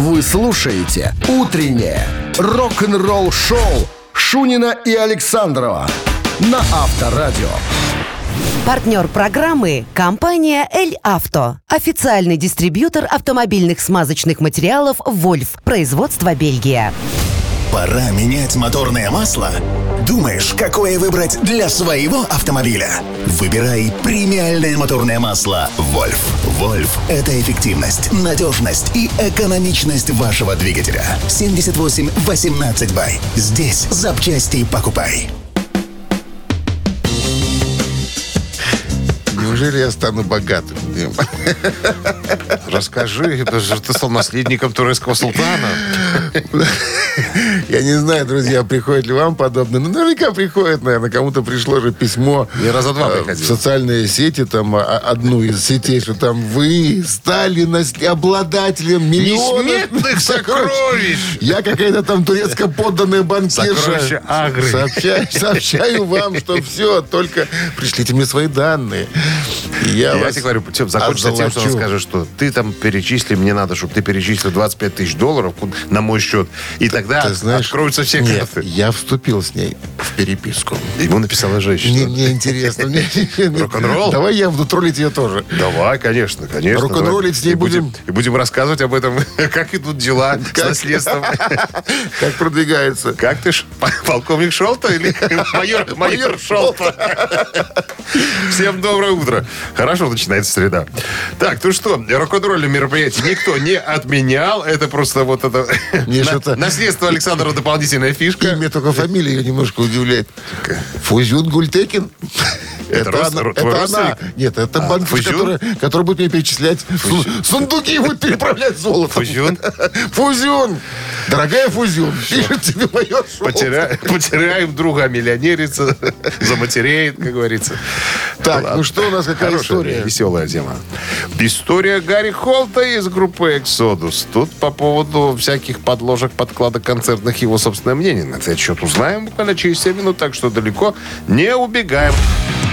Вы слушаете «Утреннее рок-н-ролл-шоу» Шунина и Александрова на Авторадио. Партнер программы – компания «Эль Авто». Официальный дистрибьютор автомобильных смазочных материалов «Вольф». Производство Бельгия. Пора менять моторное масло? Думаешь, какое выбрать для своего автомобиля? Выбирай премиальное моторное масло «Вольф». «Вольф» — это эффективность, надежность и экономичность вашего двигателя. 78 18 бай. Здесь запчасти покупай. Неужели я стану богатым? Дим? Расскажи, это же ты стал наследником турецкого султана. Я не знаю, друзья, приходит ли вам подобное. Ну, наверняка приходит, наверное. Кому-то пришло же письмо Я раза два э, в социальные сети, там, а- одну из сетей, что там вы стали обладателем миллионов Несметных сокровищ! Я какая-то там турецко-подданная банкирша. Сокровища Агры. Сообщаю, сообщаю вам, что все, только пришлите мне свои данные. Я, тебе говорю, Тём, закончится тем, что он озолочу. скажет, что ты там перечисли, мне надо, чтобы ты перечислил 25 тысяч долларов на мой счет. И тогда Ты знаешь, откроются все нет, карты. я вступил с ней в переписку. Ему написала женщина. мне интересно. Рок-н-ролл? Давай я буду троллить ее тоже. Давай, конечно, конечно. Рок-н-роллить с ней будем. И будем рассказывать об этом, как идут дела с наследством. Как продвигается. Как ты, ж, полковник Шолта или майор, майор Шолта? Всем доброе утро. Хорошо начинается среда. Так, ну что, рок-н-ролльное мероприятие никто не отменял. Это просто вот это... Мне что-то- Наследство Александра дополнительная фишка. Имя только фамилия ее немножко удивляет. Фузюн Гультекин. Это рос- она. Это она. Нет, это А, банк, Фузюн? который, который будет мне перечислять су- сундуки будет переправлять золото. Фузюн? Фузюн. Дорогая Фузюн, пишет тебе майор Шолт. Потеря- Потеряем друга миллионерица, заматереет, как говорится. Так, Ладно. ну что у нас, какая Хорошая, история? Веселая тема. История Гарри Холта из группы «Эксодус». Тут по поводу всяких подложек, подкладок концертных его собственное мнение. На этот счет узнаем буквально через 7 минут, так что далеко не убегаем.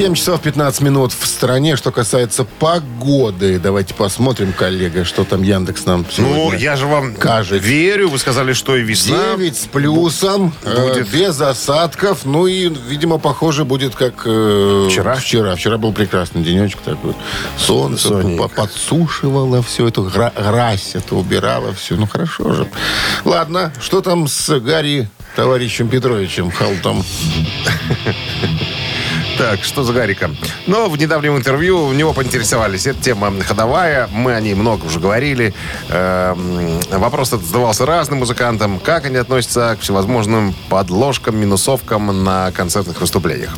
7 часов 15 минут в стране. Что касается погоды, давайте посмотрим, коллега, что там Яндекс нам сегодня Ну, я же вам кажет. верю. Вы сказали, что и весна. 9 с плюсом, э, Будет. без осадков. Ну и, видимо, похоже будет как э, Вчера? Вчера. Вчера был прекрасный денечек такой. Солнце Сонненько. по- подсушивало все эту гра- грязь, это убирало все. Ну хорошо же. Ладно, что там с Гарри товарищем Петровичем Халтом? Так, что за Гарика? Но в недавнем интервью у него поинтересовались. Эта тема ходовая, мы о ней много уже говорили. Эм, Вопрос этот задавался разным музыкантам. Как они относятся к всевозможным подложкам, минусовкам на концертных выступлениях?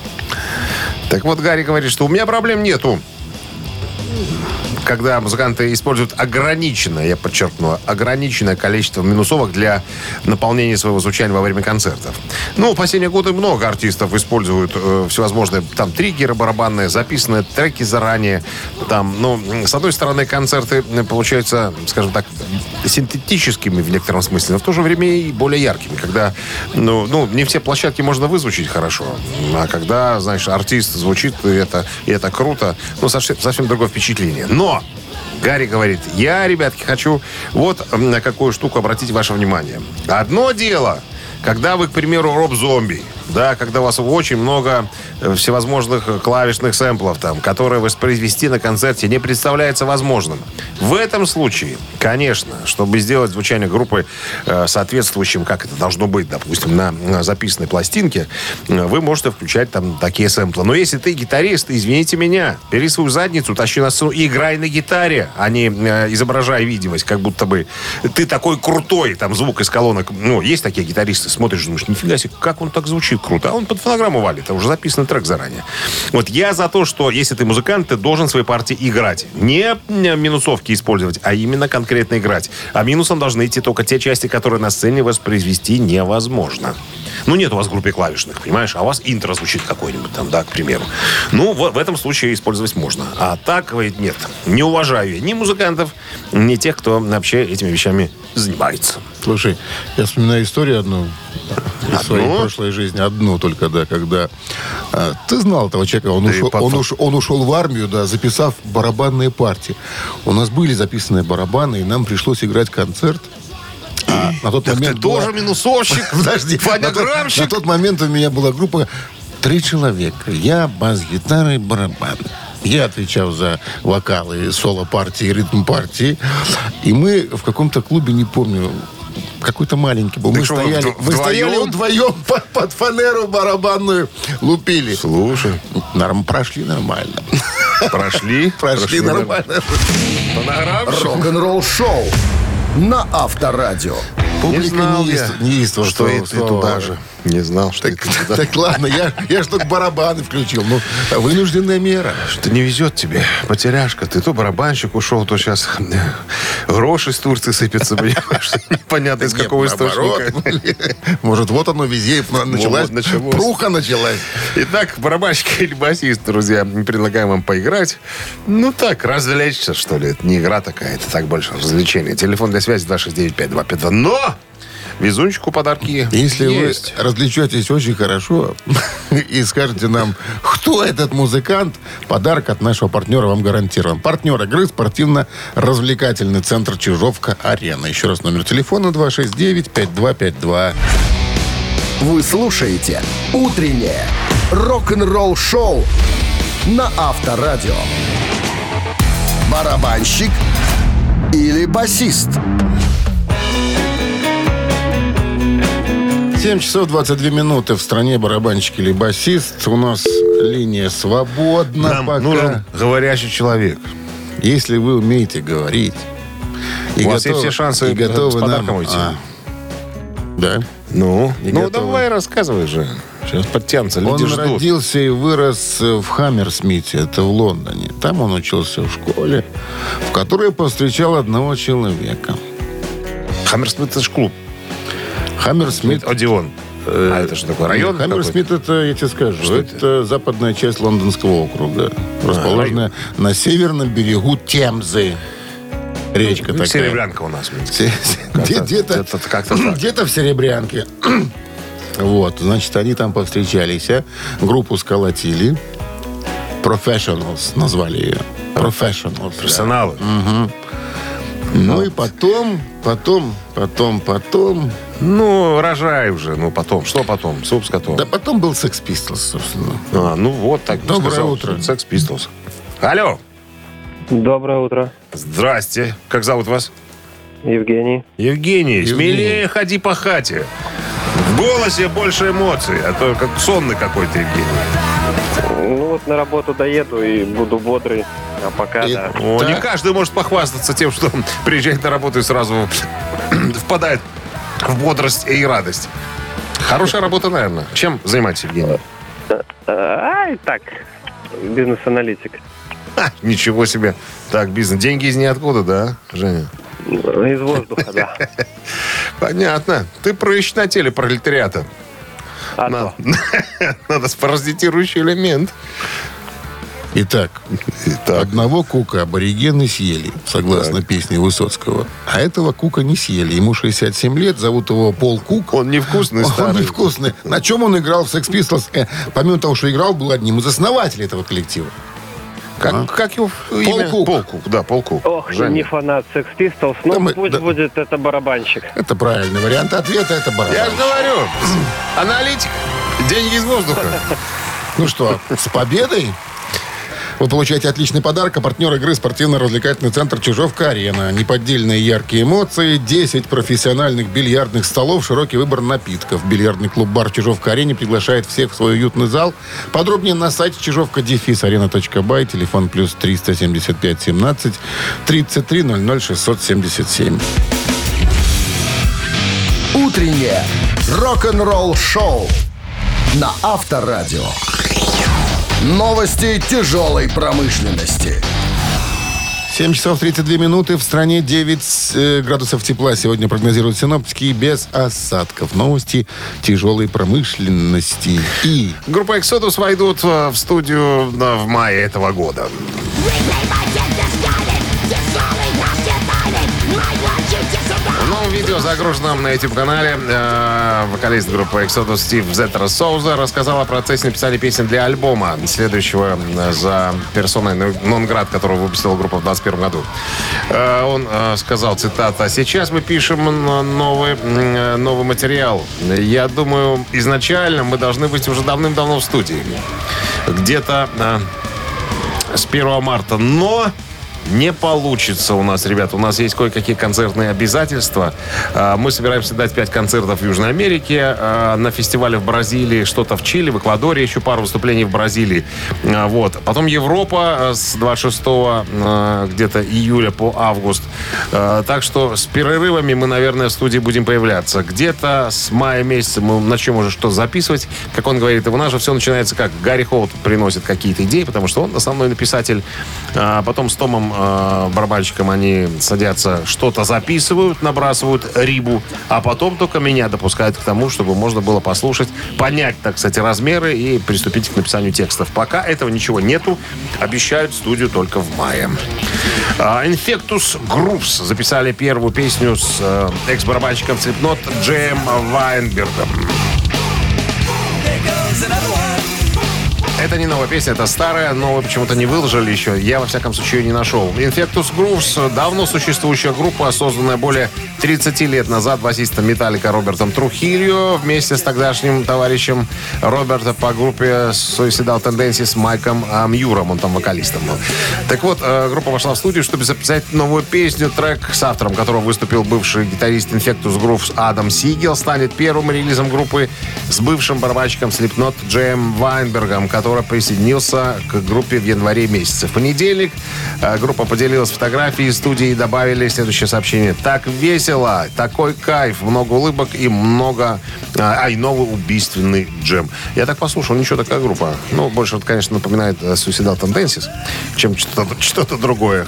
Так вот, Гарри говорит, что у меня проблем нету. Когда музыканты используют ограниченное, я подчеркну, ограниченное количество минусовок для наполнения своего звучания во время концертов. Ну, в последние годы много артистов используют э, всевозможные там триггеры барабанные, записанные треки заранее. Там, ну, с одной стороны, концерты м, получаются, скажем так, синтетическими в некотором смысле, но в то же время и более яркими, когда, ну, ну не все площадки можно вызвучить хорошо, а когда, знаешь, артист звучит, и это, и это круто, ну, совсем, совсем другое впечатление. Но Гарри говорит, я, ребятки, хочу вот на какую штуку обратить ваше внимание. Одно дело, когда вы, к примеру, роб-зомби, да, когда у вас очень много э, всевозможных э, клавишных сэмплов, там, которые воспроизвести на концерте не представляется возможным. В этом случае, конечно, чтобы сделать звучание группы э, соответствующим, как это должно быть, допустим, на, записанной пластинке, вы можете включать там такие сэмплы. Но если ты гитарист, извините меня, бери свою задницу, тащи на сцену и играй на гитаре, а не э, изображай видимость, как будто бы ты такой крутой, там звук из колонок. Ну, есть такие гитаристы, смотришь, думаешь, нифига себе, как он так звучит круто. А он под фонограмму валит, а уже записан трек заранее. Вот я за то, что если ты музыкант, ты должен свои партии играть. Не минусовки использовать, а именно конкретно играть. А минусом должны идти только те части, которые на сцене воспроизвести невозможно. Ну, нет у вас в группе клавишных, понимаешь? А у вас интро звучит какой-нибудь там, да, к примеру. Ну, в, в этом случае использовать можно. А так, нет. Не уважаю я ни музыкантов, ни тех, кто вообще этими вещами занимается. Слушай, я вспоминаю историю одну. в своей Одну? прошлой жизни. Одну только, да, когда... а, ты знал этого человека, он, Да ушел, он, уш- он ушел в армию, да, записав барабанные партии. У нас были записанные барабаны, и нам пришлось играть концерт. А на тот Так ты момент была- тоже минусовщик? Подожди. На тот, на Фонограммщик? тот момент у меня была группа три человека. Я, бас-гитара и барабан. Я отвечал за вокалы, соло-партии, ритм-партии. И мы в каком-то клубе, не помню, какой-то маленький был. Так Мы что, вы стояли, вдво- мы стояли вдвоем? вдвоем под, под фанеру барабанную, лупили. Слушай, Норм, прошли нормально. прошли? Прошли нормально. Рок-н-ролл шоу на Авторадио. Не Публика знал я, неистовствовала, что и туда же. Не знал, что Так, туда. так ладно, я, я ж только барабаны включил. Ну, вынужденная мера. Что не везет тебе, потеряшка. Ты то барабанщик ушел, то сейчас гроши с Турции сыпятся, понимаешь? Непонятно из какого источника. Может, вот оно везде началось. Пруха началась. Итак, барабанщик или басист, друзья, предлагаем вам поиграть. Ну так, развлечься, что ли. Это не игра такая, это так больше развлечение. Телефон для связи 269-5252. Но везунчику подарки Если есть. вы развлечетесь очень хорошо и скажете нам, кто этот музыкант, подарок от нашего партнера вам гарантирован. Партнер игры спортивно-развлекательный центр Чижовка-Арена. Еще раз номер телефона 269-5252. Вы слушаете «Утреннее рок-н-ролл-шоу» на Авторадио. Барабанщик или басист? 7 часов 22 минуты в стране барабанщик или басист. У нас линия свободна Нам пока. нужен говорящий человек. Если вы умеете говорить. и У вас есть готовы- все шансы и готовы с подарком нам- уйти. А, да. Ну, Не ну готовы. давай рассказывай же. Сейчас подтянутся, люди Он ждут. родился и вырос в Хаммерсмите, это в Лондоне. Там он учился в школе, в которой повстречал одного человека. Хаммерсмит это ж клуб. Хаммерсмит... Одион. а это что такое? Район? Хаммерсмит, это, я тебе скажу, Что это? западная часть лондонского округа, расположенная на северном берегу Темзы. Речка какой-то? такая. Серебрянка у нас. Где-то это где-то в Серебрянке. Вот, значит, они там повстречались, а? группу сколотили. Professionals назвали ее. Professionals. да. Персоналы. Ну и потом, потом, потом, потом... Ну, рожай уже. Ну, потом. Что потом? Суп с котом. Да потом был Sex Pistols, собственно. А, ну вот так. Доброе сказал, утро. Секс Pistols. Алло. Доброе утро, Здрасте. Как зовут вас? Евгений. Евгений. Евгений. Смелее ходи по хате. В голосе больше эмоций, а то как сонный какой-то Евгений. Ну вот на работу доеду и буду бодрый, а пока И- да. О, Так. не каждый может похвастаться тем, что он приезжает на работу и сразу впадает в бодрость и радость. Хорошая работа, наверное. Чем занимаетесь, Евгений? А, и так, бизнес-аналитик. Ничего себе. Так, бизнес. Деньги из ниоткуда, да, Женя? Из воздуха, да. Понятно. Ты прыщ на теле пролетариата. А Надо, надо паразитирующий элемент. Итак, Итак. одного кука аборигены съели, согласно песне Высоцкого. А этого кука не съели. Ему 67 лет, зовут его Пол Кук. Он невкусный, Он старый. невкусный. На чем он играл в Sex Pistols? Э, помимо того, что играл, был одним из основателей этого коллектива. Как, А? как его имя? Полкук. Полкук, да, Полкук. Ох, Женя. не фанат Sex Pistols, но Да мы- пусть да. будет это барабанщик. Это правильный вариант ответа, это барабан. Я же говорю, аналитик, деньги из воздуха. Ну что, с победой! Вы получаете отличный подарок, а партнер игры спортивно-развлекательный центр «Чижовка-арена». Неподдельные яркие эмоции, 10 профессиональных бильярдных столов, широкий выбор напитков. Бильярдный клуб-бар «Чижовка-арене» приглашает всех в свой уютный зал. Подробнее на сайте чижовка-арена.бай, телефон плюс 375 17 33 00 677. Утреннее рок-н-ролл-шоу на Авторадио. Новости тяжелой промышленности. 7 часов 32 минуты. В стране 9 э, градусов тепла. Сегодня прогнозируют синоптики без осадков. Новости тяжелой промышленности. И Группа Exodus войдут э, в студию э, в мае этого года. Видео загружено на YouTube-канале. Э, вокалист группы Exodus Стив Зеттера Соуза рассказал о процессе написания песен для альбома, следующего э, за персоной Нонград, которого выпустила группа в 2021 году. Э, он сказал, цитата, «Сейчас мы пишем новый, новый материал. Я думаю, изначально мы должны быть уже давным-давно в студии. Где-то с 1 марта. Но не получится у нас, ребят. У нас есть кое-какие концертные обязательства. А, мы собираемся дать 5 концертов в Южной Америке, а, на фестивале в Бразилии, что-то в Чили, в Эквадоре, еще пару выступлений в Бразилии. А, вот. Потом Европа с 26 где-то июля по август. Так что с перерывами мы, наверное, в студии будем появляться. Где-то с мая месяца мы начнем уже что записывать. Как он говорит, у нас же все начинается как Гарри Холт приносит какие-то идеи, потому что он основной написатель. Потом с Томом э, барабанщиком они садятся, что-то записывают, набрасывают рибу, а потом только меня допускают к тому, чтобы можно было послушать, понять, так кстати, размеры и приступить к написанию текстов. Пока этого ничего нету, обещают студию только в мае. А, Infectus Groups записали первую песню с э, экс-барабанщиком Slipknot Джеем Вайнбергом. Это не новая песня, это старая, но почему-то не выложили еще. Я, во всяком случае, ее не нашел. Infectus Grooves — давно существующая группа, созданная более 30 лет назад басистом Металлика Робертом Трухильо вместе с тогдашним товарищем Роберта по группе Suicidal Tendencies Майком Мьюром. Он там вокалистом был. Так вот, э, группа вошла в студию, чтобы записать новую песню. Трек, с автором которого выступил бывший гитарист Infectus Grooves Адам Сигел, станет первым релизом группы с бывшим барабанщиком Slipknot Джеем Вайнбергом, который присоединился к группе в январе месяце. В понедельник э, группа поделилась фотографией студии и добавили следующее сообщение. Так весело, такой кайф, много улыбок и много... А, и новый убийственный джем. Я так послушал, ничего такая группа. Ну, больше, вот, конечно, напоминает э, Suicidal Tendencies, чем что-то что другое.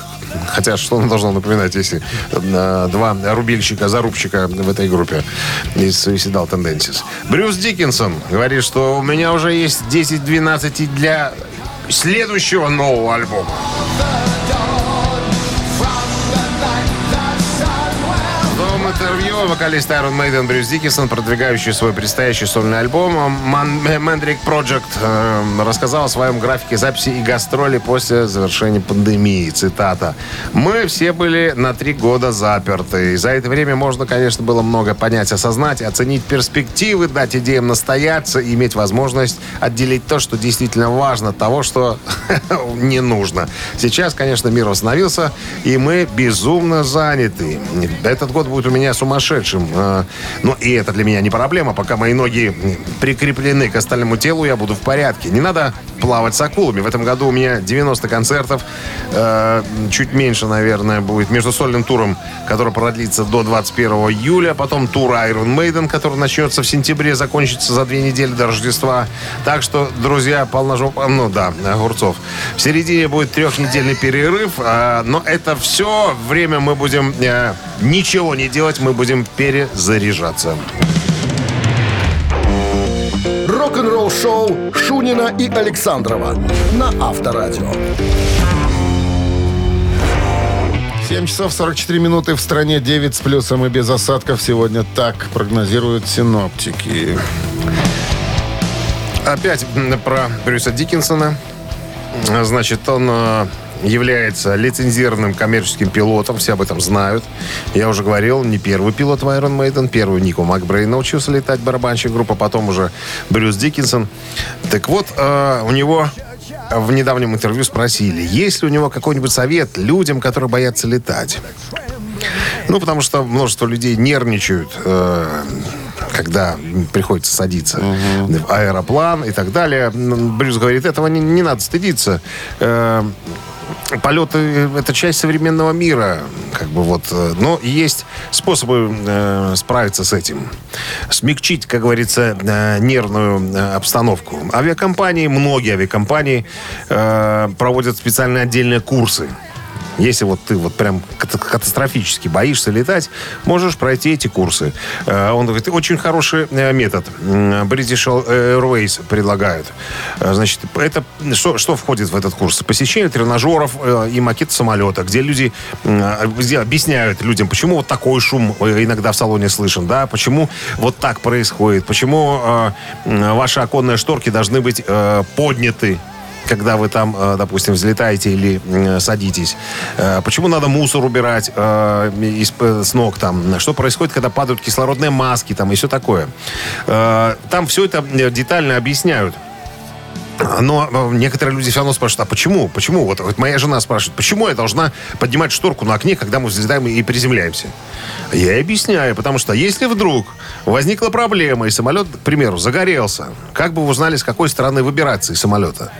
Хотя что оно должно напоминать, если э, два рубильщика, зарубщика в этой группе из Suicidal Tendencies. Брюс Диккенсон говорит, что у меня уже есть 10-12 для следующего нового альбома. Интервью вокалист Iron Maiden Брюс Диккисон, продвигающий свой предстоящий сольный альбом Mandrake Project, э, рассказал о своем графике записи и гастроли после завершения пандемии. Цитата. «Мы все были на три года заперты. И за это время можно, конечно, было много понять, осознать, оценить перспективы, дать идеям настояться иметь возможность отделить то, что действительно важно, от того, что не нужно. Сейчас, конечно, мир восстановился, и мы безумно заняты. Этот год будет у меня меня сумасшедшим. А, но и это для меня не проблема. Пока мои ноги прикреплены к остальному телу, я буду в порядке. Не надо плавать с акулами. В этом году у меня 90 концертов. Э, чуть меньше, наверное, будет между сольным туром, который продлится до 21 июля. Потом тур Iron Maiden, который начнется в сентябре, закончится за две недели до Рождества. Так что, друзья, полножоп... Ну да, огурцов. В середине будет трехнедельный перерыв. Э, но это все время мы будем ничего не делать. Мы будем перезаряжаться рок-н-ролл шоу Шунина и Александрова на Авторадио. 7 часов 44 минуты в стране 9 с плюсом и без осадков. Сегодня так прогнозируют синоптики. Опять про Брюса Диккенсона. Значит, он э, является лицензированным коммерческим пилотом, все об этом знают. Я уже говорил, не первый пилот в Iron Maiden, первый Нико Макбрей научился летать барабанщик группа, потом уже Брюс Диккенсон. Так вот, э, у него в недавнем интервью спросили, есть ли у него какой-нибудь совет людям, которые боятся летать. Ну, потому что множество людей нервничают, э, когда приходится садиться uh-huh. в аэроплан и так далее. Брюс говорит, этого не, не надо стыдиться. Э, полеты — это часть современного мира. Как бы вот. Э, но есть способы э, справиться с этим. Смягчить, как говорится, э, нервную э, обстановку. Авиакомпании, многие авиакомпании э, проводят специальные отдельные курсы Если вот ты вот прям ката- катастрофически боишься летать, можешь пройти эти курсы. Э, Он говорит, очень хороший э, метод. British Airways предлагают. Э, Значит, это что, что входит в этот курс? Посещение тренажеров э, и макет самолета, где люди где объясняют людям, почему вот такой шум э, иногда в салоне слышен, да, почему вот так происходит, почему э, ваши оконные шторки должны быть э, подняты когда вы там, э, допустим, взлетаете или м, садитесь. Э, Почему надо мусор убирать э, из, с ног там? Что происходит, когда падают кислородные маски там и все такое? Э, Там все это э, детально объясняют. Но э, некоторые люди все равно спрашивают, а почему? Почему? Вот, вот моя жена спрашивает, почему я должна поднимать шторку на окне, когда мы взлетаем и приземляемся? Я объясняю, потому что если вдруг возникла проблема, и самолет, к примеру, загорелся, как бы вы узнали, с какой стороны выбираться из самолета?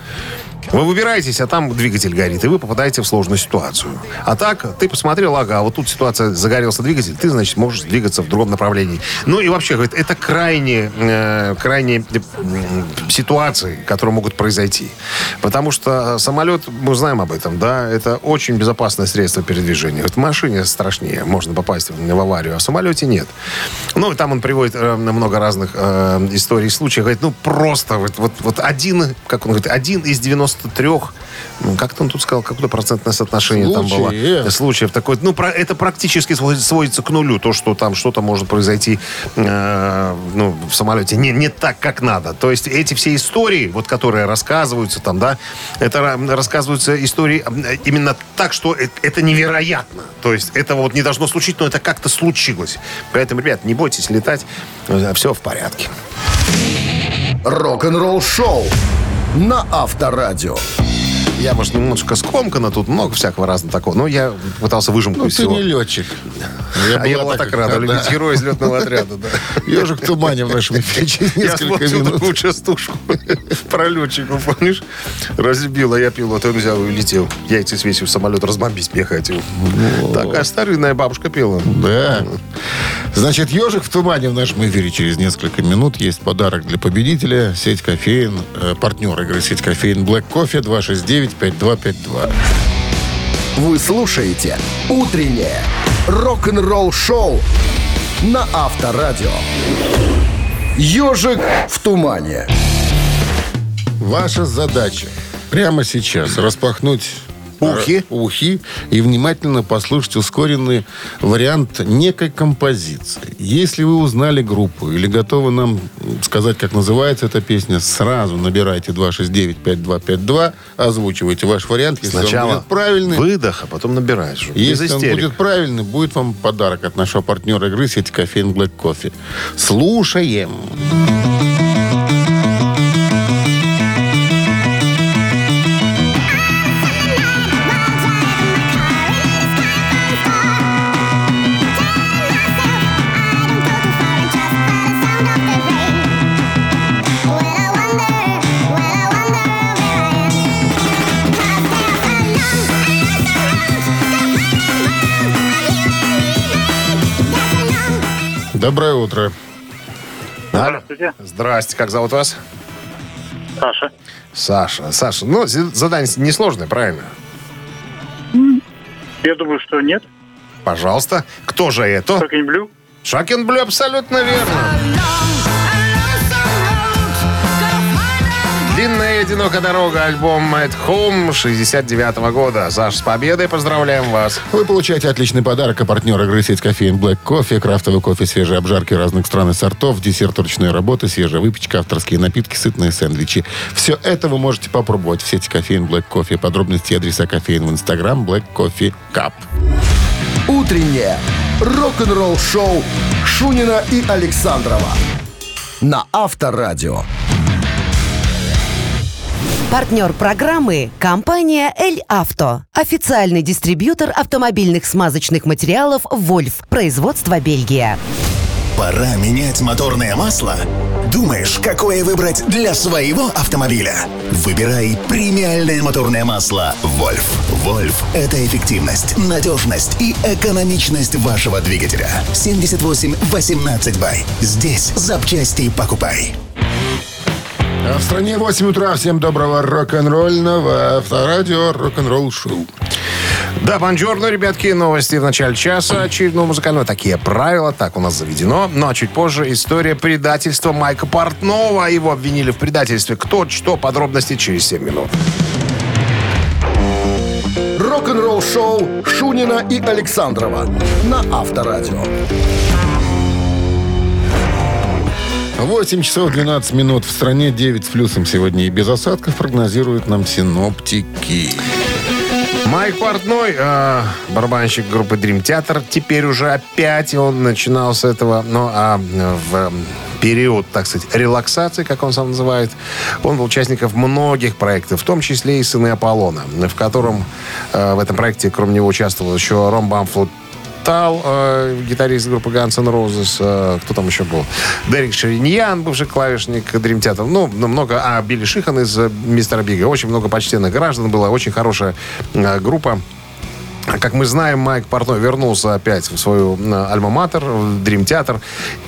Вы выбираетесь, а там двигатель горит, и вы попадаете в сложную ситуацию. А так, ты посмотрел, ага, вот тут ситуация, загорелся двигатель, ты, значит, можешь двигаться в другом направлении. Ну и вообще, говорит, это крайне, э, крайне м, ситуации, которые могут произойти. Потому что самолет, мы знаем об этом, да, это очень безопасное средство передвижения. Вот в машине страшнее, можно попасть в, аварию, а в самолете нет. Ну, и там он приводит э, много разных э, историй, случаев. Говорит, ну, просто вот, вот, вот один, как он говорит, один из 93, ну, как он тут сказал, какое-то процентное соотношение там было. Случаев. Случаев такой, ну, про, это практически сводится, к нулю, то, что там что-то может произойти э, ну, в самолете не, не так, как надо. То есть эти все истории, вот, которые рассказываются там, да, это ра- рассказываются истории э, именно так, что э- это невероятно. То есть этого вот не должно случиться, но это как-то случилось. Поэтому, ребят, не бойтесь летать, все в порядке. Рок-н-ролл шоу на Авторадио. Я, может, немножко скомкано, тут много всякого разного такого, но я пытался выжимку Ну, из ты всего. не летчик. а я была так рада, любить героя из летного отряда, да. Ежик в тумане в нашем эфире через Я несколько минут. такую частушку про летчика, помнишь? Разбил, а я пилот, он взял и улетел. Яйца свесил, самолет разбомбить мне хотел. Такая старинная бабушка пела. Да. Значит, ежик в тумане в нашем эфире через несколько минут. Есть подарок для победителя. Сеть кофеин, э, партнер игры сеть кофеин Black Coffee 269-5252. Вы слушаете «Утреннее рок-н-ролл-шоу» на Авторадио. «Ежик в тумане». Ваша задача прямо сейчас распахнуть Ухи. ухи и внимательно послушать ускоренный вариант некой композиции. Если вы узнали группу или готовы нам сказать, как называется эта песня, сразу набирайте 269-5252, озвучивайте ваш вариант. Если он Сначала будет правильный, выдох, а потом набираешь. Если он будет правильный, будет вам подарок от нашего партнера игры сети кофеин Black Coffee. Слушаем. Доброе утро. Здравствуйте, Здрасте, как зовут вас? Саша. Саша. Саша, ну, задание несложное, правильно? Я думаю, что нет. Пожалуйста. Кто же это? Fucking Blue. Шакен Блю, абсолютно верно. Одинокая дорога, альбом At Home 69 года. Саш, с победой поздравляем вас. Вы получаете отличный подарок, а партнер игры сеть кофеин Black Coffee, крафтовый кофе, свежие обжарки разных стран и сортов, десерт ручной работы, свежая выпечка, авторские напитки, сытные сэндвичи. Все это вы можете попробовать в сети кофеин Black Coffee. Подробности и адреса кофеин в инстаграм Black Coffee Cup. «Утреннее рок-н-ролл-шоу» Шунина и Александрова на Авторадио. Партнер программы – компания «Эль Авто». Официальный дистрибьютор автомобильных смазочных материалов «Вольф». Производство Бельгия. Пора менять моторное масло? Думаешь, какое выбрать для своего автомобиля? Выбирай премиальное моторное масло «Вольф». «Вольф» — это эффективность, надежность и экономичность вашего двигателя. 78-18 бай. Здесь запчасти покупай. А в стране 8 утра. Всем доброго рок-н-ролльного авторадио рок-н-ролл шоу. Да, бонжорно, ребятки, новости в начале часа. Очередного музыкального. Такие правила, так у нас заведено. Ну, а чуть позже история предательства Майка Портнова. Его обвинили в предательстве. Кто, что, подробности через 7 минут. Рок-н-ролл шоу Шунина и Александрова на Авторадио. 8 часов 12 минут. В стране 9 с плюсом сегодня и без осадков прогнозируют нам синоптики. Майк Портной, э, барабанщик группы Dream Theater, теперь уже опять он начинал с этого, ну, а в период, так сказать, релаксации, как он сам называет, он был участником многих проектов, в том числе и «Сыны Аполлона», в котором э, в этом проекте, кроме него, участвовал еще Ром Бамфлут Тал, э, гитарист группы Guns N' Roses, э, кто там еще был? Дерек Шериньян, бывший клавишник Dream Theater. Ну, ну, много... А, Билли Шихан из э, Мистера Бига. Очень много почтенных граждан было. Очень хорошая э, группа. Как мы знаем, Майк Портной вернулся опять в свою э, альма-матер, в Dream Theater.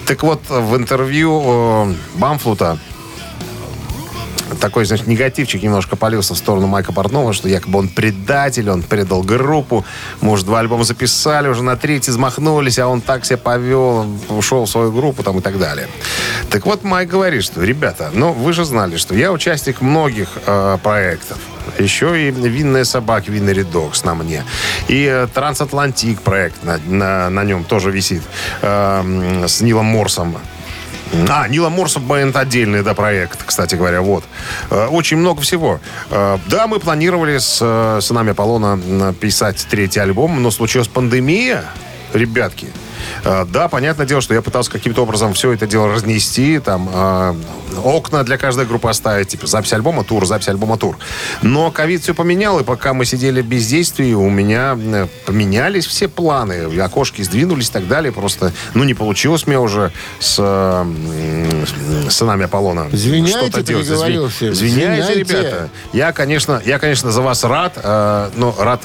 Так вот, в интервью э, Бамфлута такой, значит, негативчик немножко полился в сторону Майка Портнова, что якобы он предатель, он предал группу. Может, два альбома записали, уже на третий взмахнулись, а он так себя повел, ушел в свою группу там и так далее. Так вот, Майк говорит, что, ребята, ну, вы же знали, что я участник многих э, проектов. Еще и «Винные собаки», «Винный редокс» на мне. И э, «Трансатлантик» проект на, на, на нем тоже висит. э, с Нилом Морсом. А, Нила Морсов Бэнд отдельный, да, проект, кстати говоря, вот. Э, Очень много всего. Э, Да, мы планировали с э, сынами Аполлона писать третий альбом, но случилась пандемия, ребятки. Э, Да, понятное дело, что я пытался каким-то образом все это дело разнести, там, э, окна для каждой группы оставить, типа, запись альбома, тур, запись альбома, тур. Но ковид все поменял, и пока мы сидели в бездействии, у меня э, поменялись все планы, окошки сдвинулись и так далее, просто, ну, не получилось мне уже с, э, с сынами Аполлона Извиняйте, что-то делать. переговорил Изви- всем. Извиняйте, Извиняйте. ребята. Я, конечно, я, конечно, за вас рад, э, но рад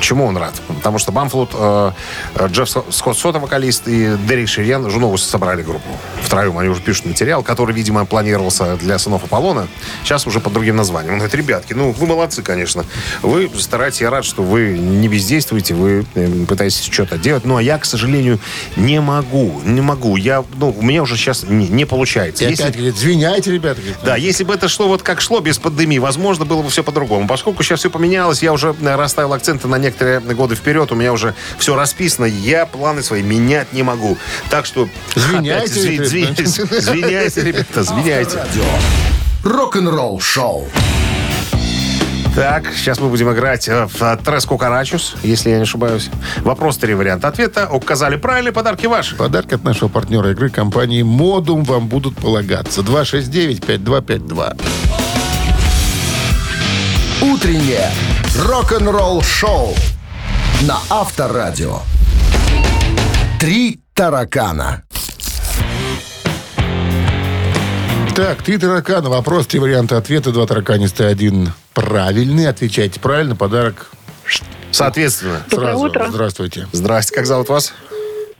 Почему он рад? Потому что Бамфлут, э, э, Джефф Скотт Сота, вокалист, и Дерек Ширьян, Жунову собрали группу. Втроем они уже пишут материал, который, видимо, планировался для сынов Аполлона. Сейчас уже под другим названием. Он говорит, ребятки, ну, вы молодцы, конечно. Вы стараетесь, я рад, что вы не бездействуете, вы э, пытаетесь что-то делать. Ну, а я, к сожалению, не могу. Не могу. Я, ну, у меня уже сейчас не, не получается. И Если- опять говорит, извиняйте, ребята. говорит, да, если бы это шло вот как шло, без пандемии, возможно, было бы все по-другому. Поскольку сейчас все поменялось, я уже э, расставил акценты на некоторые годы вперед, у меня уже все расписано, я планы свои менять не могу. Так что... Извиняйте, опять ребята. зви- Извиняйте, ребята, извиняйте. Рок-н-ролл шоу. Так, сейчас мы будем играть э, в э, Трес Кукарачус, если я не ошибаюсь. Вопрос, три варианта ответа. Указали правильные подарки ваши. Подарки от нашего партнера игры компании «Модум» вам будут полагаться. 269-5252. Утреннее рок-н-ролл шоу на Авторадио. Три таракана. Так, три таракана. Вопрос, три варианта ответа. Два тараканиста, один правильный. Отвечайте правильно. Подарок Соответственно. Доброе сразу. утро. Здравствуйте. Здрасте, как зовут вас?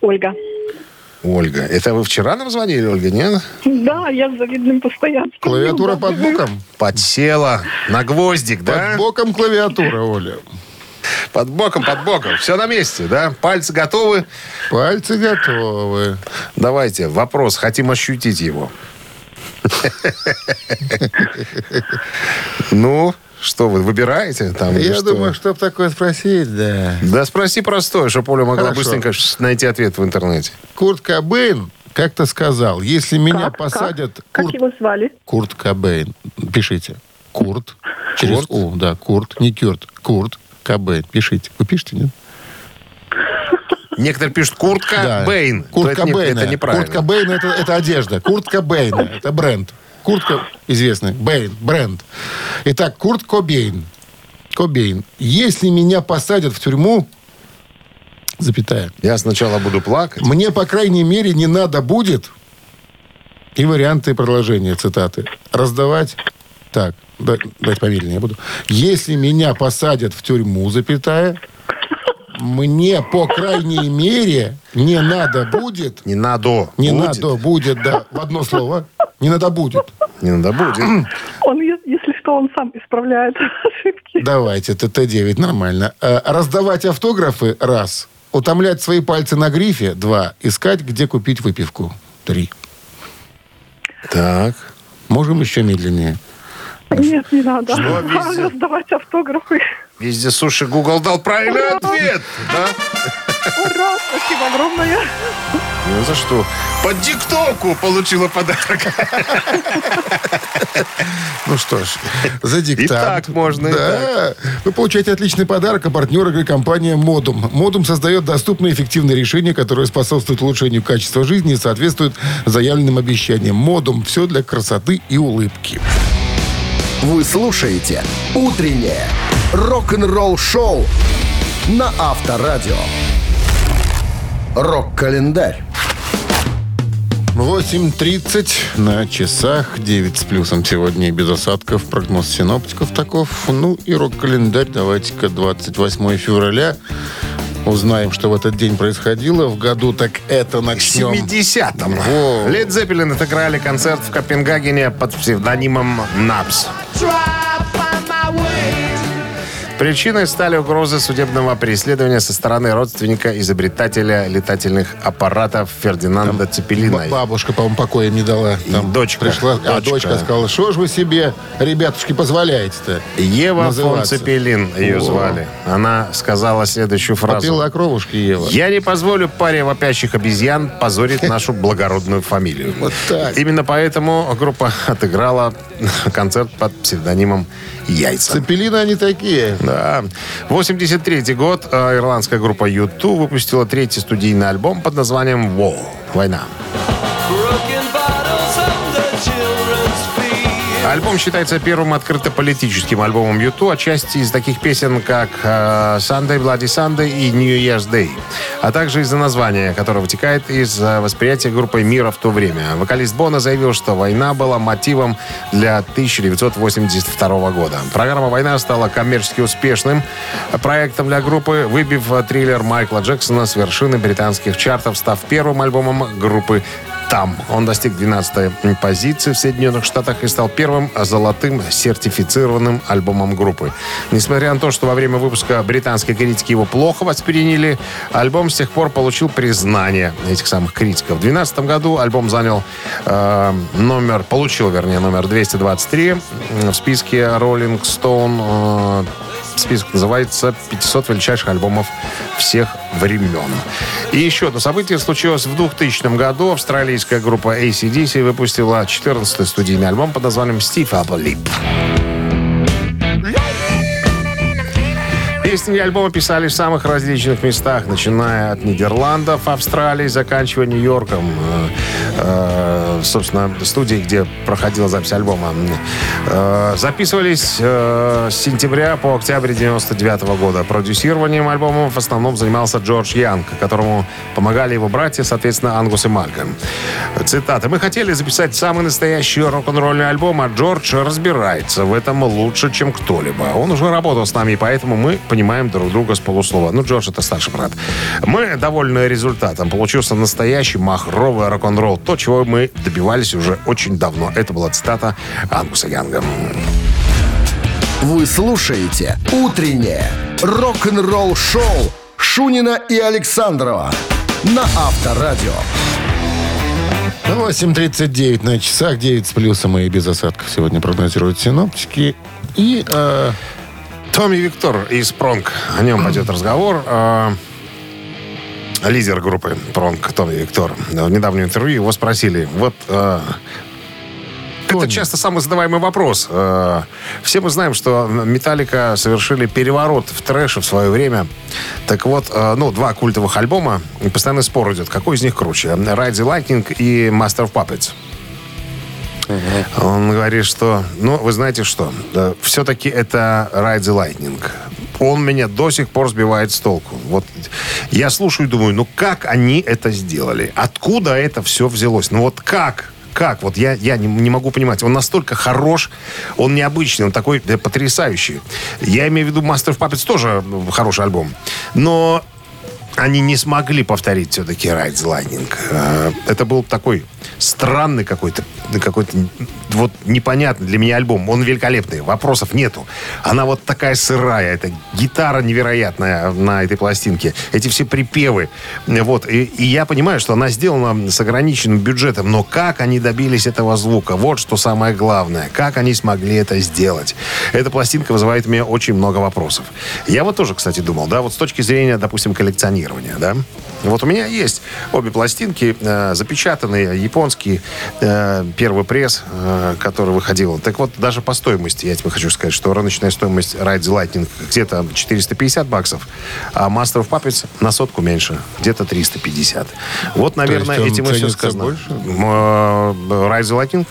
Ольга. Ольга. Это вы вчера нам звонили, Ольга, нет? Да, я с завидным постоянством. Клавиатура под боком? Подсела на гвоздик, да? Под боком клавиатура, Оля. Под боком, под боком. Все на месте, да? Пальцы готовы? Пальцы готовы. Давайте, вопрос. Хотим ощутить его. Ну, что вы, выбираете там? Я что? думаю, чтоб такое спросить, да. Да спроси простое, чтобы Оля могла Хорошо. быстренько найти ответ в интернете. Курт Кобейн как-то сказал, если меня Как? посадят... Как? Как Курт, его звали? Курт Кобейн. Пишите. Курт. Через Курт? У, да, Курт. Не Кюрт. Курт Кобейн. Пишите. Вы пишете, нет? Некоторые пишут куртка Да. Бэйн. Курт То это, неправильно. Курт Кобейна это, это одежда. Курт Кобейна это бренд. Куртка известный. Бейн. Бренд. Итак, Курт Кобейн. Кобейн. Если меня посадят в тюрьму, запятая, Я сначала буду плакать. мне, по крайней мере, не надо будет и варианты продолжения цитаты раздавать так. да- Давайте помедленнее я буду. Если меня посадят в тюрьму, запятая, мне, по крайней мере, не надо будет Не надо. не Будет. надо будет, да, в одно слово. Не надо будет. Не надо будет. Он, если что, он сам исправляет ошибки. Давайте, ТТ-9, нормально. Э, раздавать автографы – раз. Утомлять свои пальцы на грифе – два. Искать, где купить выпивку – три. Так. Можем еще медленнее. Нет, не надо. Что? Раздавать автографы. Везде суши Google дал правильный Ура! ответ. Да? Ура, спасибо огромное. Ну за что? Под диктовку получила подарок. Ну что ж, за диктант. И так можно, и Да. Вы получаете отличный подарок, а партнер игры компания «Модум». «Модум» создает доступные и эффективные решения, которые способствуют улучшению качества жизни и соответствуют заявленным обещаниям. «Модум» – все для красоты и улыбки. Вы слушаете «Утреннее рок-н-ролл-шоу» на Авторадио. Рок-календарь. 8.30 на часах, 9 с плюсом сегодня и без осадков. Прогноз синоптиков таков. Ну и рок-календарь давайте-ка 28 февраля. Узнаем, что в этот день происходило. В году так это В начнем. 70-м. Во. Лед Зеппелин отыграли концерт в Копенгагене под псевдонимом «Напс». Причиной стали угрозы судебного преследования со стороны родственника изобретателя летательных аппаратов Фердинанда Цепелина. Б- Бабушка, по-моему, покоя не дала. Там дочка. Пришла, а Дочка. дочка сказала, что ж вы себе, ребятушки, позволяете-то? Ева фон называться? Цепелин ее О. звали. Она сказала следующую фразу. Попила кровушки Ева. Я не позволю паре вопящих обезьян позорить нашу благородную фамилию. Вот так. Именно поэтому группа отыграла концерт под псевдонимом «Яйца». Цепелины они такие. Да. 83 год э, ирландская группа U2 выпустила третий студийный альбом под названием «War» — «Война». Альбом считается первым открыто политическим альбомом YouTube, отчасти из таких песен, как э, Sunday, Bloody Sunday и New Year's Day, а также из-за названия, которое вытекает из э, восприятия группой мира в то время. Вокалист Бона заявил, что война была мотивом для 1982 года. Программа «Война» стала коммерчески успешным проектом для группы, выбив э, триллер Майкла Джексона с вершины британских чартов, став первым альбомом группы там. Он достиг 12 позиции в Соединенных Штатах и стал первым золотым сертифицированным альбомом группы. Несмотря на то, что во время выпуска британские критики его плохо восприняли, альбом с тех пор получил признание этих самых критиков. В 2012 году альбом занял э, номер, получил, вернее, номер 223 в списке Rolling Stone. Э, Список называется «500 величайших альбомов всех времен». И еще одно событие случилось в 2000 году. Австралийская группа ACDC выпустила 14-й студийный альбом под названием «Steve Apple Lip». Песни и альбомы писали в самых различных местах, начиная от Нидерландов, Австралии, заканчивая Нью-Йорком. Э, э, собственно, студии, где проходила запись альбома. Э, записывались с сентября по октябрь 99 года. Продюсированием альбома в основном занимался Джордж Янг, которому помогали его братья, соответственно, Ангус и Малькольм. Цитата. «Мы хотели записать самый настоящий рок-н-ролльный альбом, а Джордж разбирается в этом лучше, чем кто-либо. Он уже работал с нами, и поэтому мы понимаем друг друга с полуслова. Ну, Джордж это старший брат. Мы довольны результатом. Получился настоящий махровый рок-н-ролл. То, чего мы добивались уже очень давно. Это была цитата Ангуса Янга. Вы слушаете «Утреннее рок-н-ролл-шоу» Шунина и Александрова на Авторадио. 8.39 на часах, 9 с плюсом и без осадков сегодня прогнозируют синоптики. И э, Томми Виктор из Пронг. О нем пойдет разговор. А, Лидер группы Пронг, Томми Виктор. В недавнем интервью его спросили, вот а, это часто самый задаваемый вопрос. Э, Все мы знаем, что Металлика совершили переворот в трэше в свое время. Так вот, ну, два культовых альбома, и постоянный спор идет, какой из них круче. Ride the Lightning и Master of Puppets. Он говорит, что, ну, вы знаете что, да, все-таки это Ride the Lightning. Он меня до сих пор сбивает с толку. Вот я слушаю и думаю, ну как они это сделали? Откуда это все взялось? Ну вот как? Как? Вот я, я не, не могу понимать. Он настолько хорош, он необычный, он такой да, потрясающий. Я имею в виду Master of Puppets тоже хороший альбом. Но они не смогли повторить все-таки Lightning. Э, Это был такой странный какой-то, какой-то вот непонятный для меня альбом. Он великолепный, вопросов нету. Она вот такая сырая, это гитара невероятная на этой пластинке. Эти все припевы. Вот. И, и я понимаю, что она сделана с ограниченным бюджетом, но как они добились этого звука? Вот что самое главное. Как они смогли это сделать? Эта пластинка вызывает у меня очень много вопросов. Я вот тоже, кстати, думал, да, вот с точки зрения, допустим, коллекционирования, да, вот у меня есть обе пластинки, э, запечатанные, японские, э, первый пресс, э, который выходил. Так вот, даже по стоимости, я тебе хочу сказать, что рыночная стоимость Ride the Lightning где-то 450 баксов, а Master of Puppets на сотку меньше, где-то 350. Вот, наверное, он этим и все сказано. больше? Э, Ride the Lightning?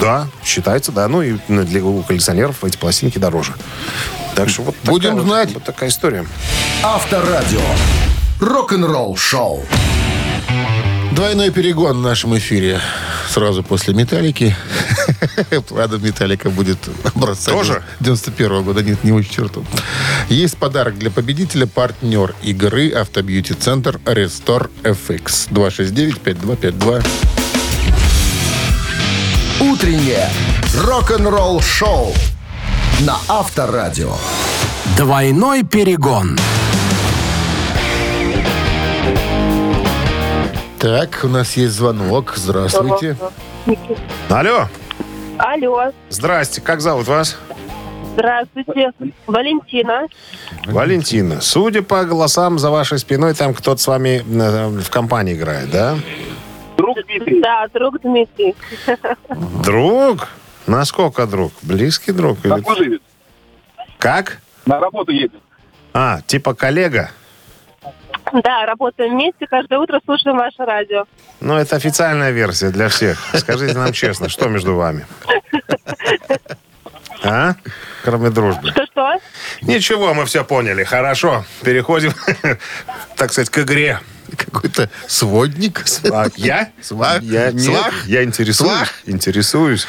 Да, считается, да. Ну и для у коллекционеров эти пластинки дороже. Так что вот Будем такая вот- знать. вот такая история. Авторадио. Рок-н-ролл шоу. Двойной перегон в нашем эфире. Сразу после «Металлики». Правда, «Металлика» будет образца Тоже? 91 года. Нет, не очень черту. Есть подарок для победителя. Партнер игры «Автобьюти-центр Restore FX». 269-5252. Утреннее рок-н-ролл шоу на Авторадио. Двойной перегон. Так, у нас есть звонок. Здравствуйте. Алло, Алло, здрасте, как зовут вас? здравствуйте. Валентина. Валентина, судя по голосам за вашей спиной, там кто-то с вами э, в компании играет, да? Да, друг Дмитрий. Друг? Насколько друг? Близкий друг? Или- Как? На работу едет. А, типа коллега? Да, работаем вместе, каждое утро слушаем ваше радио. Ну, это официальная версия для всех. Скажите нам честно, что между вами? А? Кроме дружбы. Что-что? Ничего, мы все поняли. Хорошо. Переходим, так сказать, к игре. Какой-то сводник. А, я? Свах? Я, нет, Свах? я интересуюсь. Свах? Интересуюсь.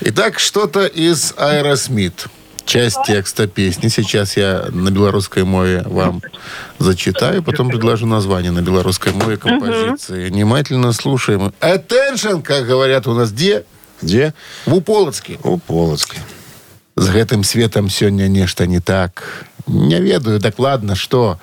Итак, что-то из Аэросмит Часть текста песни. Сейчас я на белорусской мове вам зачитаю, потом предложу название на белорусской мове композиции. Внимательно слушаем. Attention, как говорят у нас, где? Где? В Уполоцке. У Полоцки. З гэтым светом сёння нешта не так. Не ведаю дакладна, што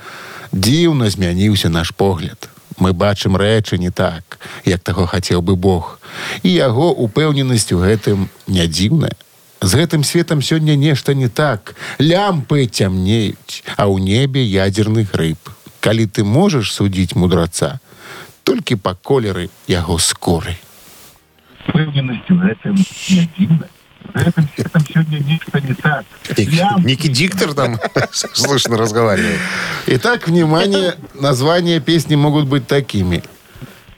дзіўна змяніўся наш погляд. Мы бачым рэчы не так, як таго хацеў бы Бог. І яго упэўненасць у гэтым не дзіўная. З гэтым светом сёння нешта не так. Лямпы цямнеюць, а ў небе ядзерны грыб. Калі ты можаш судзіць мудраца, толькі па колеры яго скоры. Впевненостью гэтым не дзіўна. Гэтым светом сёння нешта не так. Ник- Некий диктор там слышно разговаривает. Итак, внимание, названия песни могут быть такими.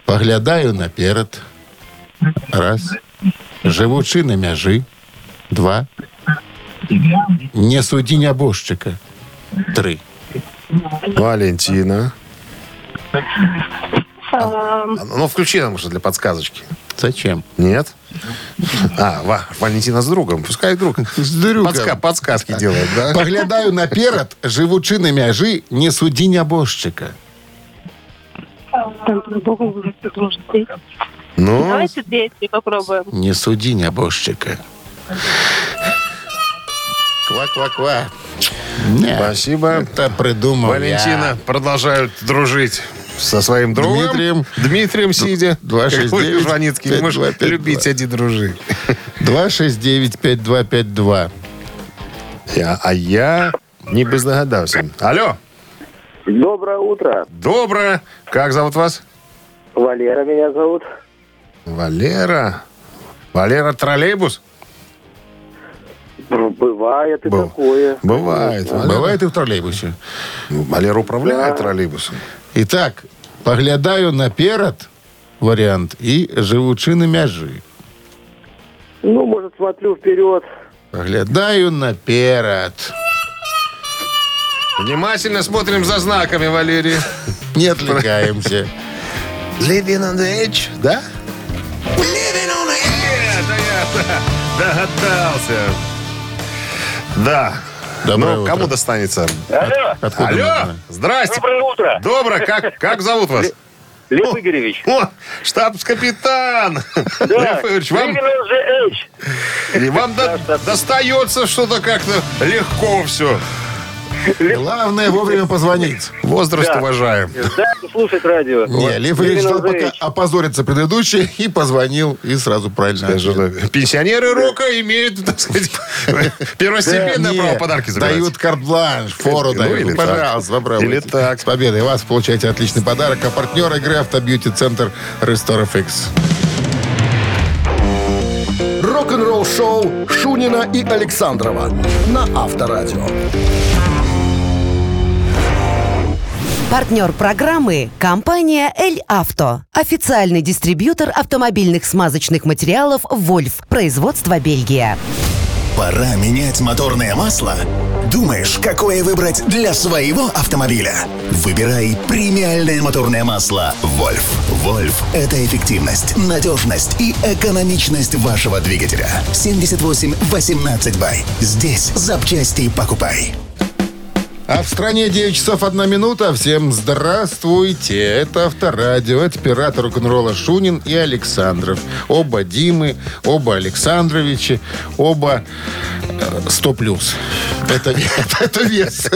Поглядаю наперед. Раз. Живучи на мяжи. Два. Не суди нябожчика. Три. Валентина. Эм, Ну, включи нам уже для подсказочки. Зачем? Нет? А, Ва- Валентина с другом. Пускай друг. С другом. Подска- подсказки делает, да? Поглядаю наперед. Живучи на мяжи. Не суди сложно. Ну, Давайте третий попробуем. Не суди нябожчика. Ква-ква-ква. Спасибо. Это придумал я. Валентина продолжают дружить со своим другом. Дмитрием. Дмитрием сидя. 269 Как вы, Жваницкий, не можешь 5252. любить, один дружи. 269-5252. Я, а я не бы догадался. Алло, Доброе утро. доброе. Как зовут вас? Валера меня зовут. Валера. Валера Троллейбус? Бывает и Быв- такое. Бывает. Валера, Бывает и в троллейбусе. Ну, Валера управляет троллейбусом. Итак, поглядаю наперед, вариант, и живучи на мяжи. Ну, может, смотрю вперед. Поглядаю наперед. Внимательно смотрим за знаками, Валерий. Не отвлекаемся. Living on the edge, да? Living on the edge. Это я догадался. Да. Доброе ну, утро. кому достанется? Алло, Откуда Алло, нужно? здрасте. доброе утро. Доброе, как, как зовут вас? Лев Игоревич. О, штабс-капитан! Да, Лев Игоревич, вам, и вам до- достается что-то как-то легко все. Главное вовремя позвонить. Возраст Да. уважаем. Да, слушать радио. Не, Лев Ильич the пока H. опозориться предыдущий и позвонил, и сразу правильно. Да, Пенсионеры рока имеют, так сказать, первостепенное право подарки забирать. Дают карт-бланш, фору Ну, дают. Пожалуйста, попробуйте. Или так. С победой вас получаете отличный подарок. А партнер игры Автобьюти-центр Restore FX. Рок-н-ролл шоу Шунина и Александрова на Авторадио. Партнер программы – компания «Эль Авто». Официальный дистрибьютор автомобильных смазочных материалов «Вольф». Производство Бельгия. Пора менять моторное масло? Думаешь, какое выбрать для своего автомобиля? Выбирай премиальное моторное масло «Вольф». «Вольф» — это эффективность, надежность и экономичность вашего двигателя. 78-18 бай. Здесь запчасти покупай. А в стране 9 часов 1 минута. Всем здравствуйте. Это Авторадио. Это пираты рок-н-ролла Шунин и Александров. Оба Димы, оба Александровичи, оба э, 100 плюс. Это, это, это вес.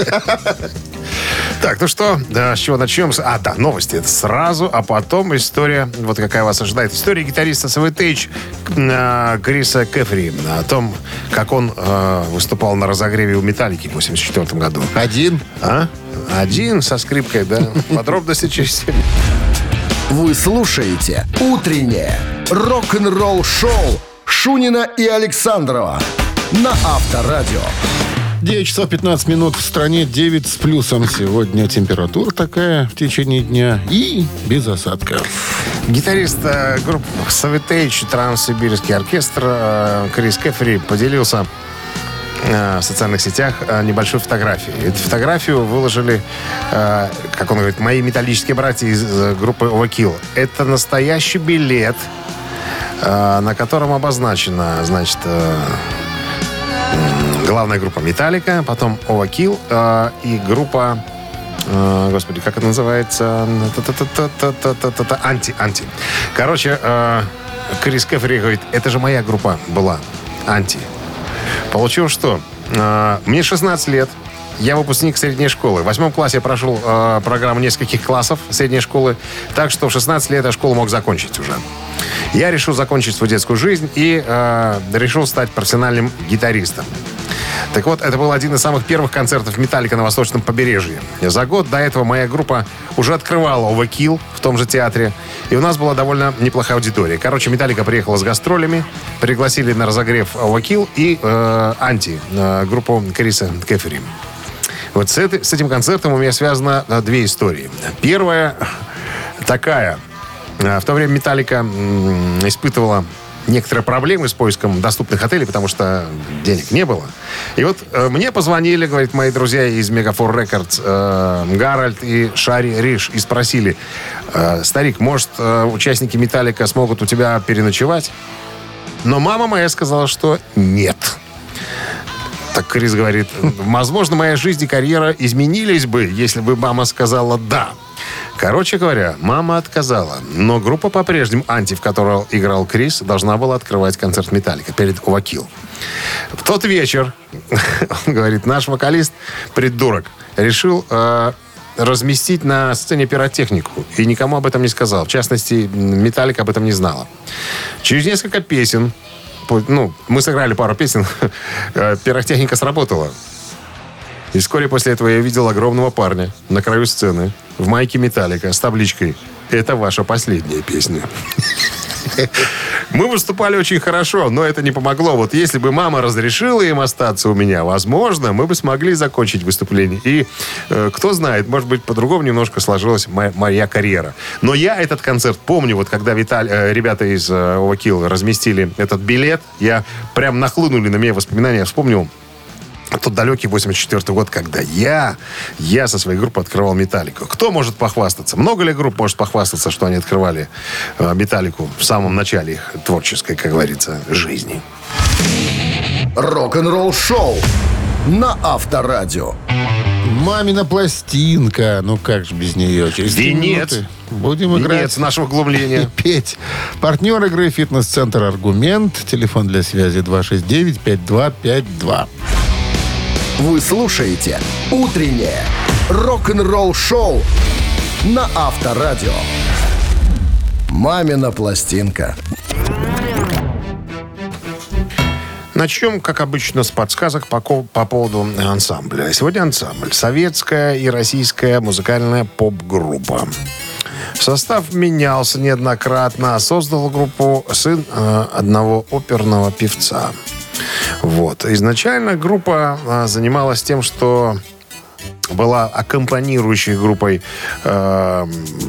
Так, ну что, да, с чего начнем? А, да, новости. Это сразу, а потом история, вот какая вас ожидает. История гитариста Савитейдж Криса Кефри о том, как он э, выступал на разогреве у Металлики в 84 году. Один. А? Один со скрипкой, да. Подробности через семь. Вы слушаете «Утреннее рок-н-ролл-шоу» Шунина и Александрова на Авторадио. 9 часов 15 минут в стране, 9 с плюсом. Сегодня температура такая в течение дня и без осадков. Гитарист э, группы Савитейдж, Транссибирский оркестр э, Крис Кефри поделился в социальных сетях э, небольшой фотографией. Эту фотографию выложили, э, как он говорит, мои металлические братья из э, группы Overkill. Это настоящий билет, э, на котором обозначена, значит, э, главная группа Металлика, потом Overkill э, и группа э, Господи, как это называется? Анти, анти. Короче, э, Крис Кефри говорит, это же моя группа была. Анти. Получилось что? Э, Мне 16 лет. Я выпускник средней школы. В восьмом классе я прошел э, программу нескольких классов средней школы, так что в 16 лет я школу мог закончить уже. Я решил закончить свою детскую жизнь и э, решил стать профессиональным гитаристом. Так вот, это был один из самых первых концертов Металлика на Восточном побережье. За год до этого моя группа уже открывала Overkill в том же театре. И у нас была довольно неплохая аудитория. Короче, Металлика приехала с гастролями, пригласили на разогрев Overkill и э, Анти, э, группу Криса Кефери. Вот с, этой- с этим концертом у меня связано э, две истории. Первая такая. Э, В то время Металлика испытывала некоторые проблемы с поиском доступных отелей, потому что денег не было. И вот э, мне позвонили, говорит, мои друзья из Megafor Records, э, Гарольд и Шари Риш, и спросили, э, старик, может, э, участники Металлика смогут у тебя переночевать? Но мама моя сказала, что нет. Так Крис говорит, возможно, моя жизнь и карьера изменились бы, если бы мама сказала «да». Короче говоря, мама отказала. Но группа по-прежнему «Анти», в которой играл Крис, должна была открывать концерт «Металлика» перед «Овакил». В тот вечер, он говорит, наш вокалист, придурок, решил э, разместить на сцене пиротехнику. И никому об этом не сказал. В частности, «Металлика» об этом не знала. Через несколько песен ну, мы сыграли пару песен, э, пиротехника сработала. И вскоре после этого я видел огромного парня на краю сцены в майке Металлика с табличкой «Это ваша последняя песня». Мы выступали очень хорошо, но это не помогло. Вот если бы мама разрешила им остаться у меня, возможно, мы бы смогли закончить выступление. И э, кто знает, может быть, по-другому немножко сложилась моя, моя карьера. Но я этот концерт помню, вот когда Виталь, э, ребята из э, разместили этот билет, я прям нахлынули на меня воспоминания, я вспомнил тот далекий 84 год, когда я, я со своей группой открывал «Металлику». Кто может похвастаться? Много ли групп может похвастаться, что они открывали э, «Металлику» в самом начале их творческой, как говорится, жизни? Рок-н-ролл шоу на Авторадио. Мамина пластинка. Ну как же без нее? Через Венец. Будем играть. Венец нашего глумления. И петь. Партнер игры «Фитнес-центр Аргумент». Телефон для связи 269-5252. Вы слушаете «Утреннее рок-н-ролл-шоу» на Авторадио. «Мамина пластинка». Начнем, как обычно, с подсказок по, по поводу ансамбля. Сегодня ансамбль. Советская и российская музыкальная поп-группа. Состав менялся неоднократно. Создал группу сын э, одного оперного певца. Вот. Изначально группа э, занималась тем, что была аккомпанирующей группой э,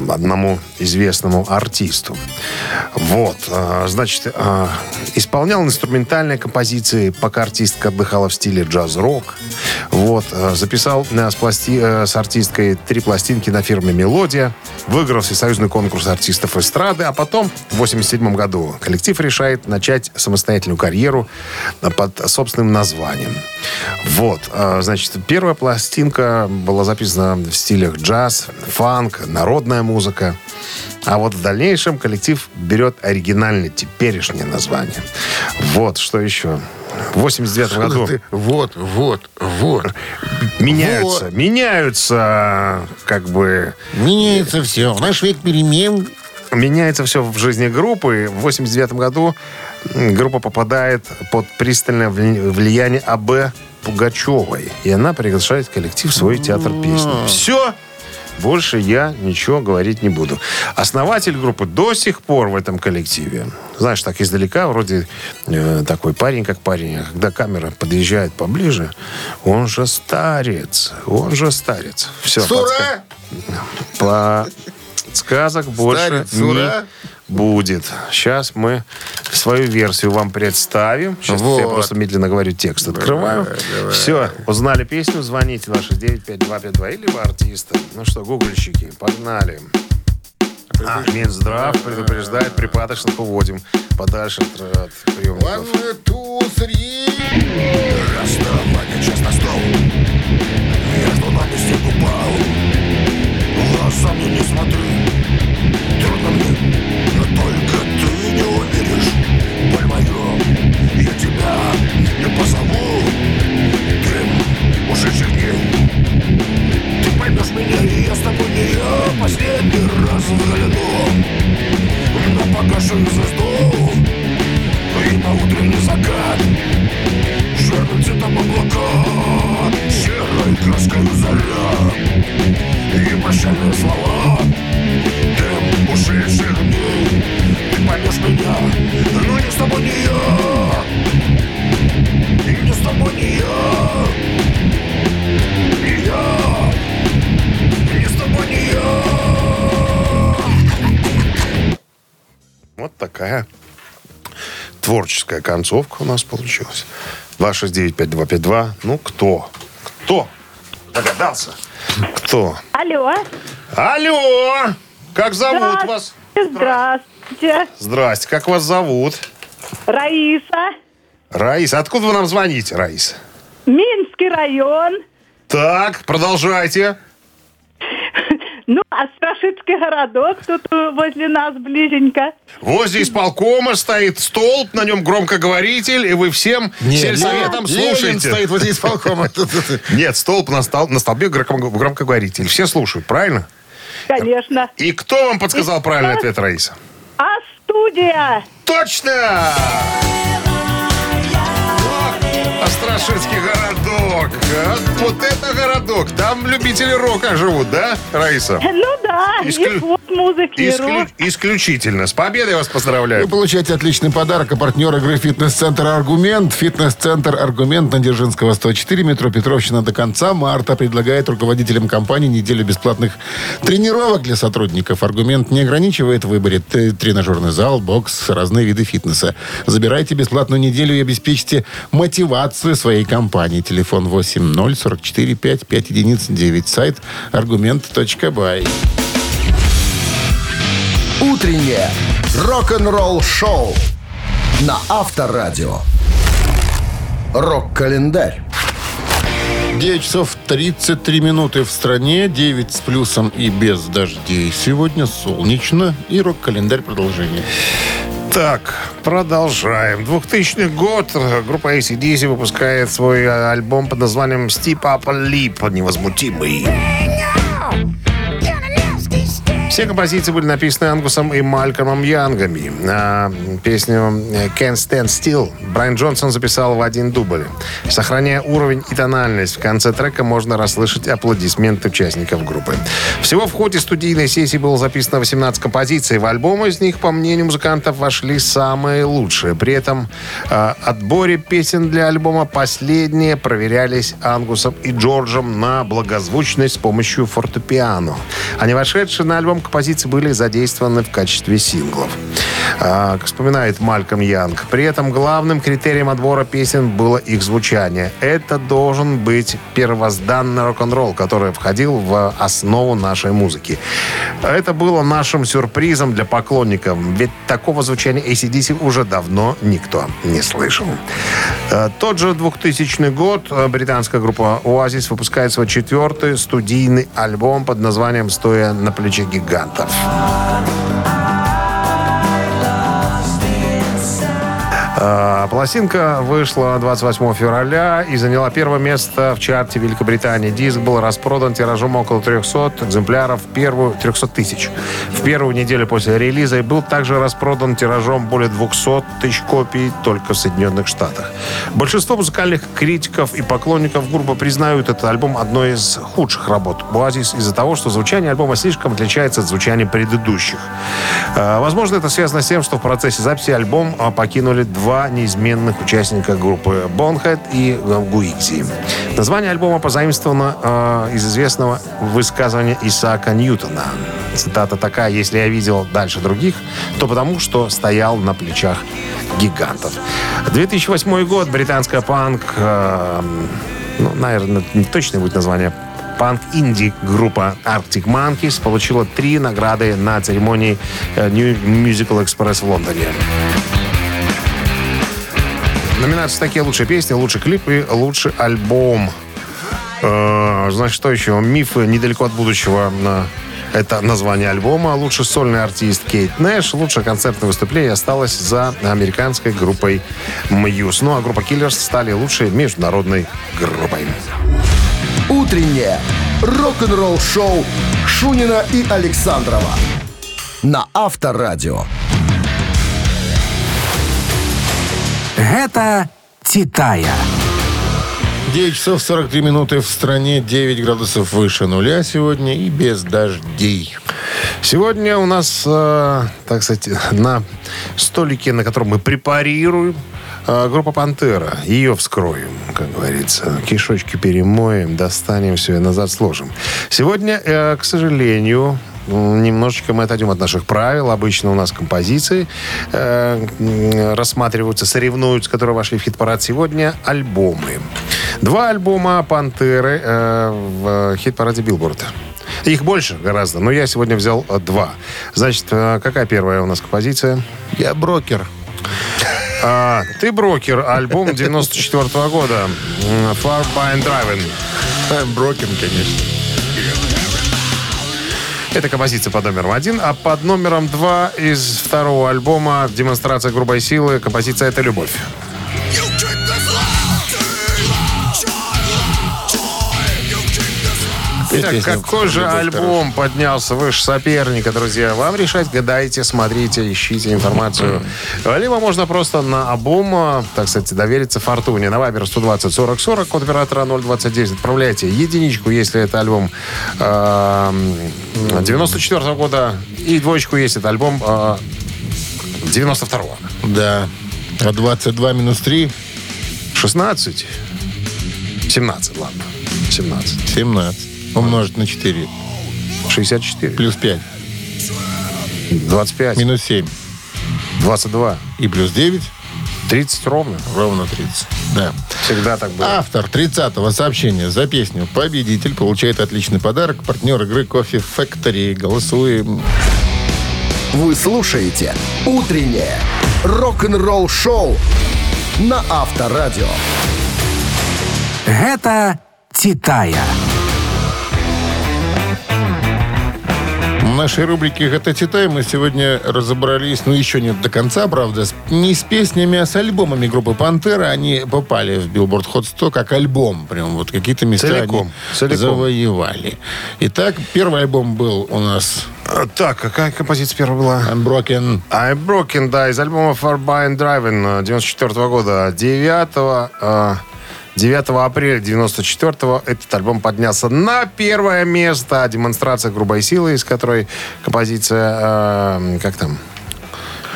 одному известному артисту. Вот, э, значит, э, исполнял инструментальные композиции, пока артистка отдыхала в стиле джаз-рок. Вот, э, записал э, с, пласти- э, с артисткой три пластинки на фирме «Мелодия», выиграл всесоюзный конкурс артистов эстрады, а потом в 87 году коллектив решает начать самостоятельную карьеру э, под собственным названием. Вот, э, значит, первая пластинка была записана в стилях джаз, фанк, народная музыка. А вот в дальнейшем коллектив берет оригинальное теперешнее название. Вот, что еще. В 89 году Ты- Вот, вот, вот. меняются, Вот. меняются, как бы, Меняется все. В наш век перемен меняется все в жизни группы. В 89 году группа попадает под пристальное вли- влияние А.Б. Пугачевой. И она приглашает коллектив в свой театр песни. Все. Больше я ничего говорить не буду. Основатель группы до сих пор в этом коллективе. Знаешь, так издалека, вроде э, такой парень, как парень. А когда камера подъезжает поближе, он же старец. Он же старец. Все. Сура! Подсказок больше Старец, не ура! будет. Сейчас мы свою версию вам представим. Сейчас я Вот. просто медленно говорю текст. Открываю. Все, узнали песню, звоните на 6955252 или в артиста. Ну что, гугольщики, погнали. А, Минздрав предупреждает, припадочных уводим подальше от, приемников. One, two, three. Расставание час на стол Между нами снег упал Глаза мне не смотри меня, и я с тобой не я Последний раз взгляну На погашенную звезду И на утренний закат Черным цветом облака Серой краской заря И прощальные слова Дым ушедших дней Ты поймешь меня Но не с тобой не я И не с тобой не я такая творческая концовка у нас получилась. 269-5252. Ну, кто? Кто? Догадался? Кто? Алло. Алло! Как зовут вас? Здравствуйте. Здрасте, как вас зовут? Раиса. Раиса. Откуда вы нам звоните, Раиса? Минский район. Так, продолжайте. Ну, а Страшицкий городок тут э, возле нас близенько. Возле исполкома стоит столб, на нем громкоговоритель, и вы всем сельсоветом Ленин слушаете. стоит возле исполкома. Нет, столб на, стол- на столбе громко- громкоговоритель. Все слушают, правильно? Конечно. И кто вам подсказал правильный ответ, Раиса? А студия? Точно! Астрашинский городок. Вот это городок. Там любители рока живут, да, Раиса? Ну да, Исклю- музыки, Исклю- рок. Исключительно. С победой вас Вы поздравляю. получаете отличный подарок. А партнер игры «Фитнес-центр Аргумент». «Фитнес-центр Аргумент» на Дзержинского, 104, метро Петровщина до конца марта предлагает руководителям компании неделю бесплатных тренировок для сотрудников. «Аргумент» не ограничивает в выборе тренажерный зал, бокс, разные виды фитнеса. Забирайте бесплатную неделю и обеспечьте мотивацию своей компании. Телефон 8044 55 единиц 9. Сайт аргумент.бай. Утреннее рок-н-ролл-шоу на Авторадио. Рок-календарь. 9 часов 33 минуты в стране, 9 с плюсом и без дождей. Сегодня солнечно и рок-календарь продолжение. Так, продолжаем. 2000 год. Группа ACDC выпускает свой альбом под названием Steep Up Leap. Невозмутимый. Все композиции были написаны Ангусом и Малькомом Янгами. А песню «Can't Stand Still» Брайан Джонсон записал в один дубль. Сохраняя уровень и тональность, в конце трека можно расслышать аплодисменты участников группы. Всего в ходе студийной сессии было записано 18 композиций. В альбом из них, по мнению музыкантов, вошли самые лучшие. При этом э, отборе песен для альбома последние проверялись Ангусом и Джорджем на благозвучность с помощью фортепиано. Они вошедшие на альбом композиции были задействованы в качестве синглов. А, как вспоминает Мальком Янг, при этом главным критерием отбора песен было их звучание. Это должен быть первозданный рок-н-ролл, который входил в основу нашей музыки. Это было нашим сюрпризом для поклонников, ведь такого звучания ACDC уже давно никто не слышал. Э, Тот же 2000 год э, британская группа Oasis выпускает свой четвертый студийный альбом под названием «Стоя на плече гигантов». Э, Пластинка вышла 28 февраля и заняла первое место в чарте Великобритании. Диск был распродан тиражом около 300 экземпляров в первую 300 тысяч. В первую неделю после релиза и был также распродан тиражом более 200 тысяч копий только в Соединенных Штатах. Большинство музыкальных критиков и поклонников группы признают этот альбом одной из худших работ Oasis из-за того, что звучание альбома слишком отличается от звучания предыдущих. Э, Возможно, это связано с тем, что в процессе записи альбом э, покинули два неизменных участника группы Bonehead и Гуикзи. Название альбома позаимствовано э, из известного высказывания Исаака Ньютона. Цитата такая, если я видел дальше других, то потому, что стоял на плечах гигантов. 2008 год, британская панк, э, ну, наверное, не точное будет название, панк-инди группа Arctic Monkeys получила три награды на церемонии э, New Musical Express в Лондоне. Номинации такие лучшие песни, лучший клип и лучший альбом. Э, Значит, что еще? Мифы недалеко от будущего. э, Это название альбома. Лучший сольный артист Кейт Нэш. Лучшее концертное выступление осталось за американской группой Мьюз. Ну а группа Киллерс стали лучшей международной группой. Утреннее рок-н-ролл-шоу Шунина и Александрова на Авторадио. Гэта «Титая». 9 часов 43 минуты в стране, 9 градусов выше нуля сегодня и без дождей. Сегодня у нас, э, так сказать, на столике, на котором мы препарируем, э, группа «Пантера». Ее вскроем, как говорится. Кишочки перемоем, достанем все и назад сложим. Сегодня, э, к сожалению, немножечко мы отойдем от наших правил. Обычно у нас композиции э, рассматриваются, соревнуются, которые вошли в хит-парад. Сегодня альбомы. Два альбома «Пантеры» э, в хит-параде «Билборд». Их больше гораздо, но я сегодня взял э, два. Значит, э, какая первая у нас композиция? Я брокер. А, ты брокер, альбом 94 года. Far Beyond Driven. I'm broken, конечно. Это композиция под номером один, а под номером два из второго альбома «Демонстрация грубой силы» композиция «Это любовь». Итак, Песня какой же альбом поднялся выше соперника, друзья? Вам решать, гадайте, смотрите, ищите информацию. Либо можно просто на обум, э, так сказать, довериться фортуне. На Вайбер 120 40 40, код оператора 029. Отправляйте единичку, если это альбом э, 94 года, и двоечку, если это альбом э, 92 Да. А 22 минус 3 16? 17, ладно. 17. 17. Умножить на 4. 64. Плюс 5. 25. Минус 7. 22. И плюс 9. 30 ровно. Ровно 30. Да. Всегда так было. Автор 30-го сообщения за песню «Победитель» получает отличный подарок. Партнер игры «Кофе Factory». Голосуем. Вы слушаете «Утреннее рок-н-ролл-шоу» на Авторадио. Гэта Титая. Нашей рубрике «Это Титай» мы сегодня разобрались, ну, еще не до конца, правда, с- не с песнями, а с альбомами группы «Пантера». Они попали в Billboard Hot 100 как альбом. Прям вот какие-то места Целиком, целиком. завоевали. Итак, первый альбом был у нас А, Так, какая композиция первая была? «Unbroken». I'm Broken, да, из альбома Far By and Driving 94 года. 9, э, 9 апреля 94 этот альбом поднялся на первое место. Демонстрация грубой силы, из которой композиция, э, как там?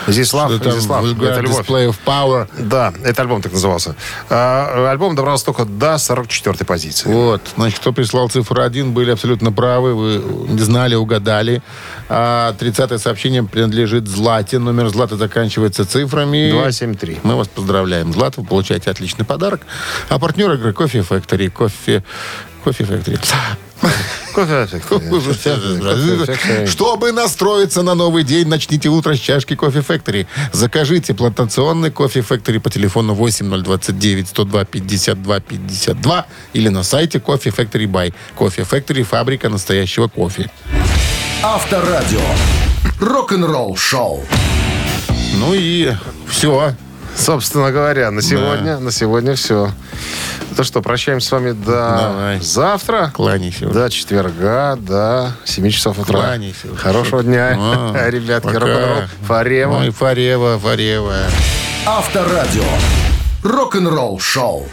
Здесь лав, Что там, здесь лав, Vulgar это любовь. Display of Power. Да, это альбом так назывался. А, альбом добрался только до 44 позиции. Вот, значит, кто прислал цифру 1, были абсолютно правы, вы знали, угадали. А 30 сообщение принадлежит Злате. Номер Златы заканчивается цифрами. 273. Мы вас поздравляем, Злата, вы получаете отличный подарок. А партнер игры Кофе Factory. Кофе... Кофе Factory. Чтобы настроиться на новый день, начните утро с чашки Кофе Factory. Закажите плантационный Кофе Factory по телефону 8029 102 52 52 или на сайте Кофе Factory Buy. Кофе Factory – фабрика настоящего кофе. Авторадио. Рок-н-ролл шоу. Ну и все. Собственно говоря, на сегодня, на сегодня все. Ну что, прощаемся с вами до Давай. завтра. Кланяйся. До четверга, до 7 часов утра. Кланяйся. Хорошего дня, А, ребятки. Рок-н-ролл. Фарева. Ой, Фарева, Фарева. Авторадио. Рок-н-ролл шоу.